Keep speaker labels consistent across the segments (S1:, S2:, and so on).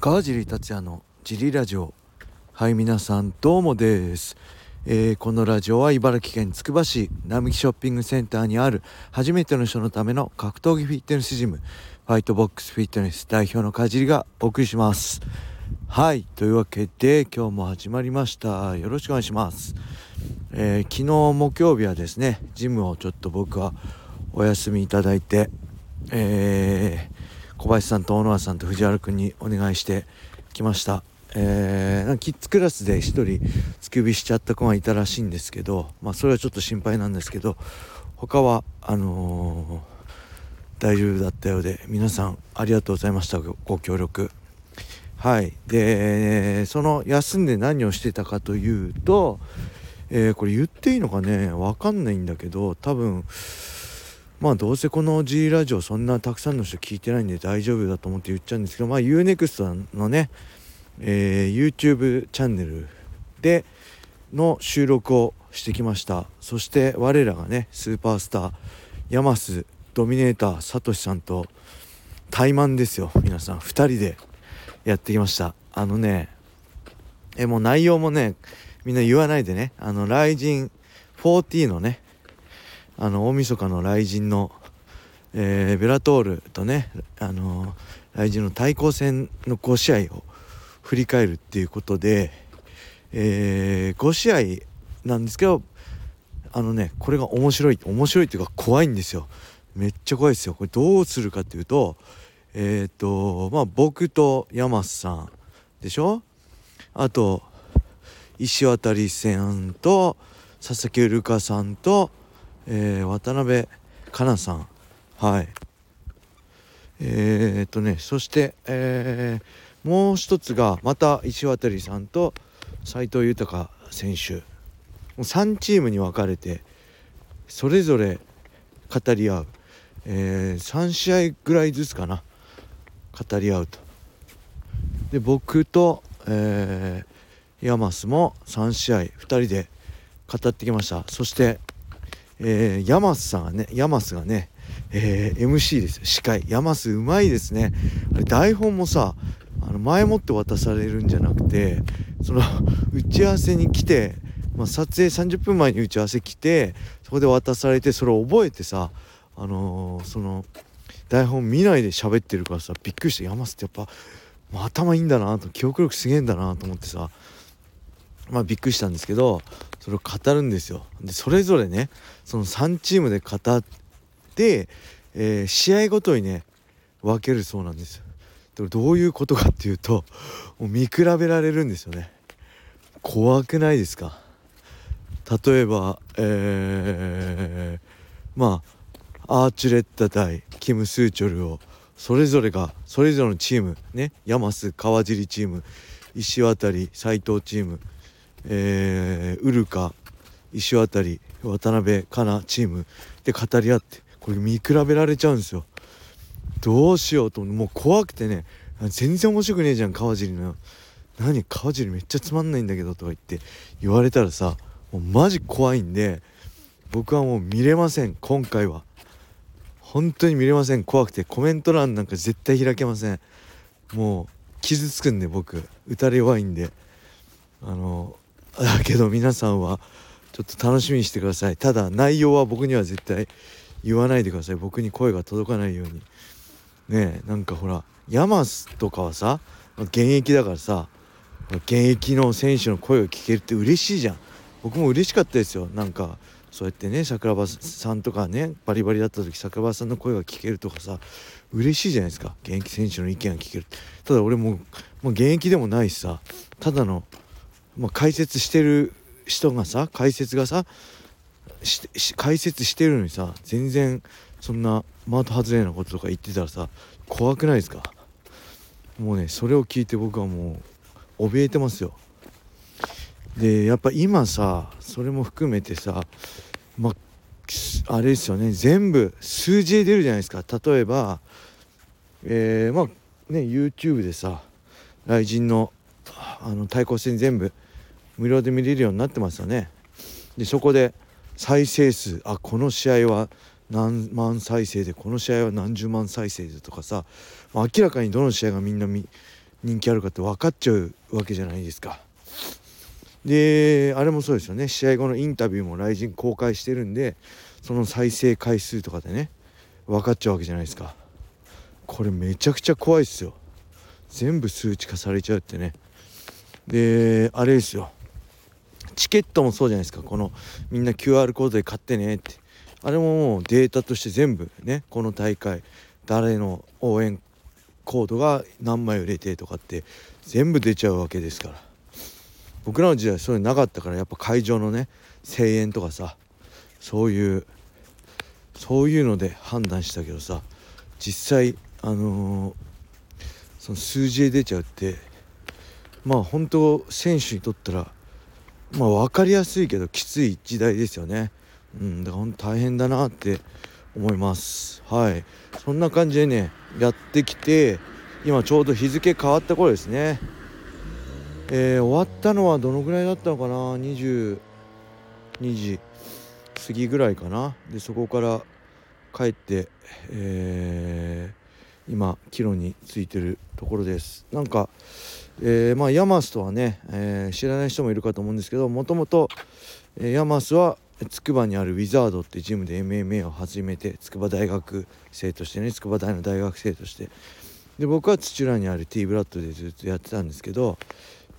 S1: 川尻達也のジリラジオ。はい皆さんどうもです、えー、このラジオは茨城県つくば市並木ショッピングセンターにある初めての人のための格闘技フィットネスジムファイトボックスフィットネス代表の川尻がお送りします。はいというわけで今日も始まりました。よろしくお願いします、えー、昨日木曜日はですねジムをちょっと僕はお休みいただいてえー小林さんと小野さんと藤原君にお願いしてきました。えー、キッズクラスで1人突き指しちゃった子がいたらしいんですけど、まあ、それはちょっと心配なんですけど他はあのー、大丈夫だったようで皆さんありがとうございました。ご協力。はい。でその休んで何をしてたかというと、えー、これ言っていいのかね？分かんないんだけど多分まあどうせこの G ラジオそんなたくさんの人聞いてないんで大丈夫だと思って言っちゃうんですけどまあ UNEXT のね、えー、YouTube チャンネルでの収録をしてきました。そして我らがねスーパースターヤマスドミネーターサトシさんと対マンですよ皆さん。2人でやってきました。あのねえもう内容もねみんな言わないでね。あのライジン40のねあの大晦日の雷神の、えー、ベラトールとねあの雷神の対抗戦の5試合を振り返るっていうことで、えー、5試合なんですけどあのねこれが面白い面白いっていうか怖いんですよ。めっちゃ怖いですよ。これどうするかっていうとえっ、ー、とまあ僕と山さんでしょ？あと石渡さんと佐々木瑠香さんとえー、渡辺香奈さん。はい。えー、っとねそして、えー、もう一つがまた石渡さんと斎藤豊選手。もう3チームに分かれてそれぞれ語り合う、えー、3試合ぐらいずつかな。語り合うと。で僕と、えー、ヤマスも3試合2人で語ってきました。そしてえー、ヤマスさんがねヤマスがね、えー、MC です司会。ヤマスうまいですね。あれ台本もさあの前もって渡されるんじゃなくてその 打ち合わせに来て、まあ、撮影30分前に打ち合わせ来てそこで渡されてそれを覚えてさあのー、その台本見ないで喋ってるからさびっくりしてヤマスってやっぱ、まあ、頭いいんだなと記憶力すげえんだなと思ってさまあびっくりしたんですけどそれを語るんですよ。でそれぞれねその3チームで語って、えー、試合ごとにね分けるそうなんです。よでどういうことかっていうともう見比べられるんですよね。怖くないですか？例えばえー、まあアーチュレッタ対キム・スーチョルをそれぞれがそれぞれのチームね山須川尻チーム石渡斎藤チームえー、ウルカ石渡渡辺香奈チームで語り合ってこれ見比べられちゃうんですよ。どうしようともう怖くてね全然面白くねえじゃん川尻の。何川尻めっちゃつまんないんだけどとか言って言われたらさもうマジ怖いんで僕はもう見れません今回は。本当に見れません怖くてコメント欄なんか絶対開けません。もう傷つくんで僕打たれ弱いんで。あのだけど皆さんはちょっと楽しみにしてください。ただ内容は僕には絶対言わないでください。僕に声が届かないように。ねえなんかほらヤマスとかはさ現役だからさ現役の選手の声を聞けるって嬉しいじゃん。僕も嬉しかったですよ。なんかそうやってね桜庭さんとかねバリバリだった時桜庭さんの声が聞けるとかさ嬉しいじゃないですか。現役選手の意見が聞けるただ俺ももう現役でもないしさただのまあ、解説してる人がさ解説がさ解説してるのにさ全然そんな的外れなこととか言ってたらさ怖くないですか？もうねそれを聞いて僕はもう怯えてますよ。でやっぱ今さそれも含めてさまあれですよね全部数字で出るじゃないですか。例えばえー、まあね YouTube でさ雷神のあの対抗戦全部無料で見れるようになってますよね。でそこで再生数あこの試合は何万再生でこの試合は何十万再生でとかさ、まあ、明らかにどの試合がみんな人気あるかって分かっちゃうわけじゃないですか。であれもそうですよね。試合後のインタビューも雷神公開してるんでその再生回数とかでね分かっちゃうわけじゃないですか。これめちゃくちゃ怖いっすよ。全部数値化されちゃうってね。であれですよ。チケットもそうじゃないですか。このみんな QR コードで買ってねって。あれももうデータとして全部ねこの大会誰の応援コードが何枚売れてとかって全部出ちゃうわけですから。僕らの時代そういうのなかったからやっぱ会場のね声援とかさそういうそういうので判断したけどさ実際あのー、その数字で出ちゃうってまあ本当選手にとったらまあ分かりやすいけどきつい時代ですよね。うん、だから本当大変だなって思います。はい、そんな感じでねやってきて今ちょうど日付変わった頃ですね。えー、終わったのはどのぐらいだったのかな？22時過ぎぐらいかな？でそこから帰って、えー、今帰路についてるところですなんか、えー、まあヤマスとはね、えー、知らない人もいるかと思うんですけどもともとヤマスは筑波にあるウィザードってジムで MMA を始めて筑波大学生としてね筑波大の大学生として。で僕は土浦にある T ブラッドでずっとやってたんですけど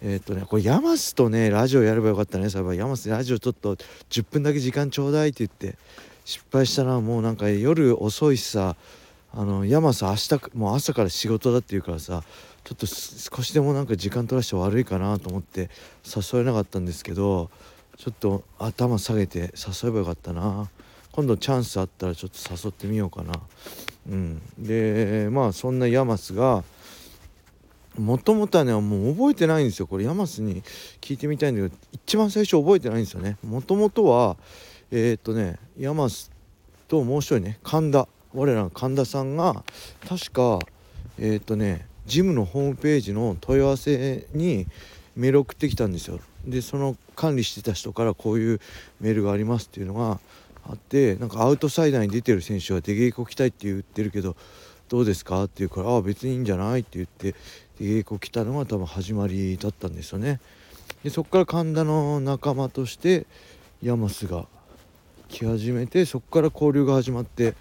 S1: えー、っとねこれヤマスとねラジオやればよかったねそうい。えばヤマスラジオちょっと10分だけ時間ちょうだいって言って失敗したらもうなんか夜遅いしさあのヤマス明日もう朝から仕事だって言うからさちょっと少しでもなんか時間取らして悪いかなと思って誘えなかったんですけどちょっと頭下げて誘えばよかったな。今度チャンスあったらちょっと誘ってみようかな。うん。でまあそんなヤマスがもともとはねもう覚えてないんですよ。これヤマスに聞いてみたいんだけど一番最初覚えてないんですよね。もともとはえー、っとねヤマスともう一人ね神田。我らの神田さんが確かえー、っとねジムのホームページの問い合わせにメール送ってきたんですよでその管理してた人からこういうメールがありますっていうのがあってなんかアウトサイダーに出てる選手は出稽古来たいって言ってるけどどうですかって言うから「ああ別にいいんじゃない?」って言って出稽古来たのが多分始まりだったんですよね。でそこから神田の仲間としてヤマスが来始めてそこから交流が始まって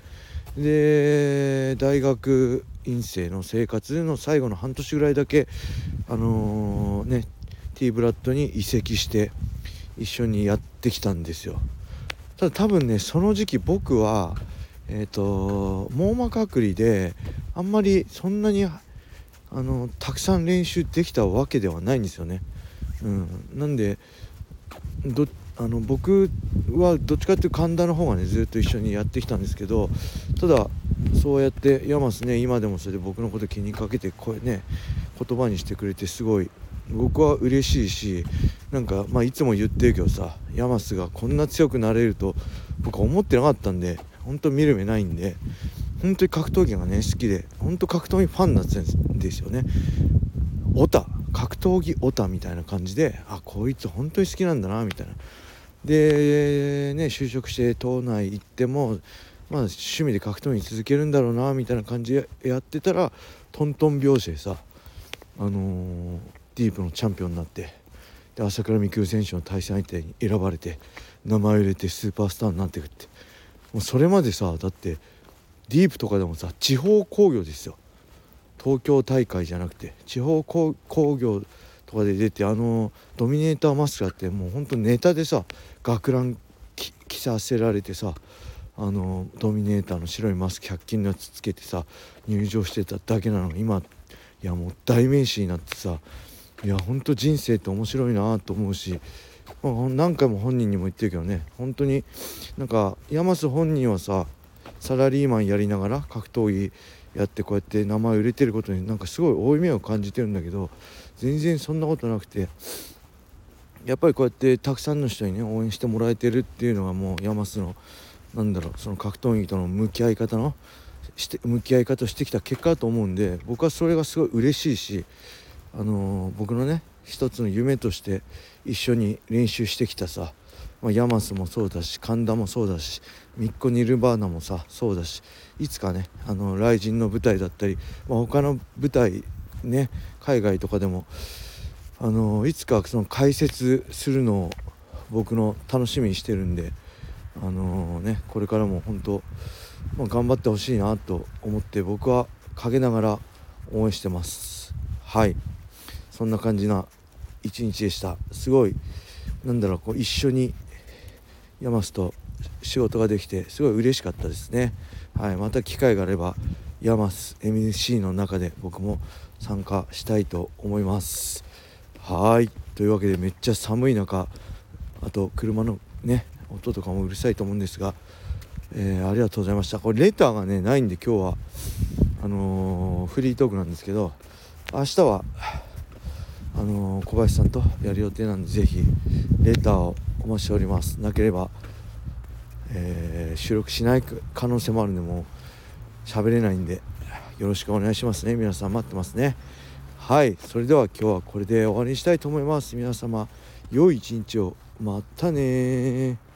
S1: で大学院生の生活の最後の半年ぐらいだけあのー、ね T ブラッドに移籍して一緒にやってきたんですよただ多分ねその時期僕はえっ、ー、と網膜隔離であんまりそんなにあのたくさん練習できたわけではないんですよね。うん、なんでどあの僕はどっちかっていうと神田の方がねずっと一緒にやってきたんですけどただそうやってヤマスね今でもそれで僕のこと気にかけて声ね言葉にしてくれてすごい僕は嬉しいしなんかまあいつも言ってるけどさヤマスがこんな強くなれると僕は思ってなかったんで本当見る目ないんで本当に格闘技がね好きで本当格闘技ファンになってたんですよね。オタ。格闘技オタみたいな感じであこいつ本当に好きなんだなみたいな。でね就職して島内行ってもまあ趣味で格闘技続けるんだろうなみたいな感じでやってたらトントン拍子でさあのー、ディープのチャンピオンになってで朝倉未来選手の対戦相手に選ばれて名前を入れてスーパースターになってくって。もうそれまでさだってディープとかでもさ地方工業ですよ。東京大会じゃなくて地方工業とかで出てあのドミネーターマスクだってもうほんとネタでさ学ラン着させられてさあのドミネーターの白いマスク100均のやつつけてさ入場してただけなの今いやもう代名詞になってさいやほんと人生って面白いなと思うし、何回も本人にも言ってるけどね本当になんか山須本人はさサラリーマンやりながら格闘技やってこうやって名前を売れてることになんかすごい負い目を感じてるんだけど全然そんなことなくてやっぱりこうやってたくさんの人にね応援してもらえてるっていうのがもう山須のなんだろうその格闘技との向き合い方のして向き合い方をしてきた結果だと思うんで僕はそれがすごい嬉しいしあのー、僕のね一つの夢として一緒に練習してきたさ、まあ、ヤマスもそうだし神田もそうだしミッコ・ニルバーナもさそうだしいつかねあの雷神の舞台だったり、まあ、他の舞台ね海外とかでもあのいつかその解説するのを僕の楽しみにしてるんであのねこれからも本当、まあ、頑張ってほしいなと思って僕は陰ながら応援してます。はい。そんな感じな一日でした。すごいなんだろうこう一緒に山須と仕事ができてすごい嬉しかったですね。はいまた機会があればヤマス MC の中で僕も参加したいと思います。はいというわけでめっちゃ寒い中あと車のね音とかもうるさいと思うんですが、えー、ありがとうございました。これレターがねないんで今日はあのー、フリートークなんですけど明日はあのー、小林さんとやる予定なんで是非レターをお待ちしております。なければ、え収録しない可能性もあるんでもう喋れないんでよろしくお願いしますね。皆さん待ってますね。はい。それでは今日はこれで終わりにしたいと思います。皆様良い一日を。またね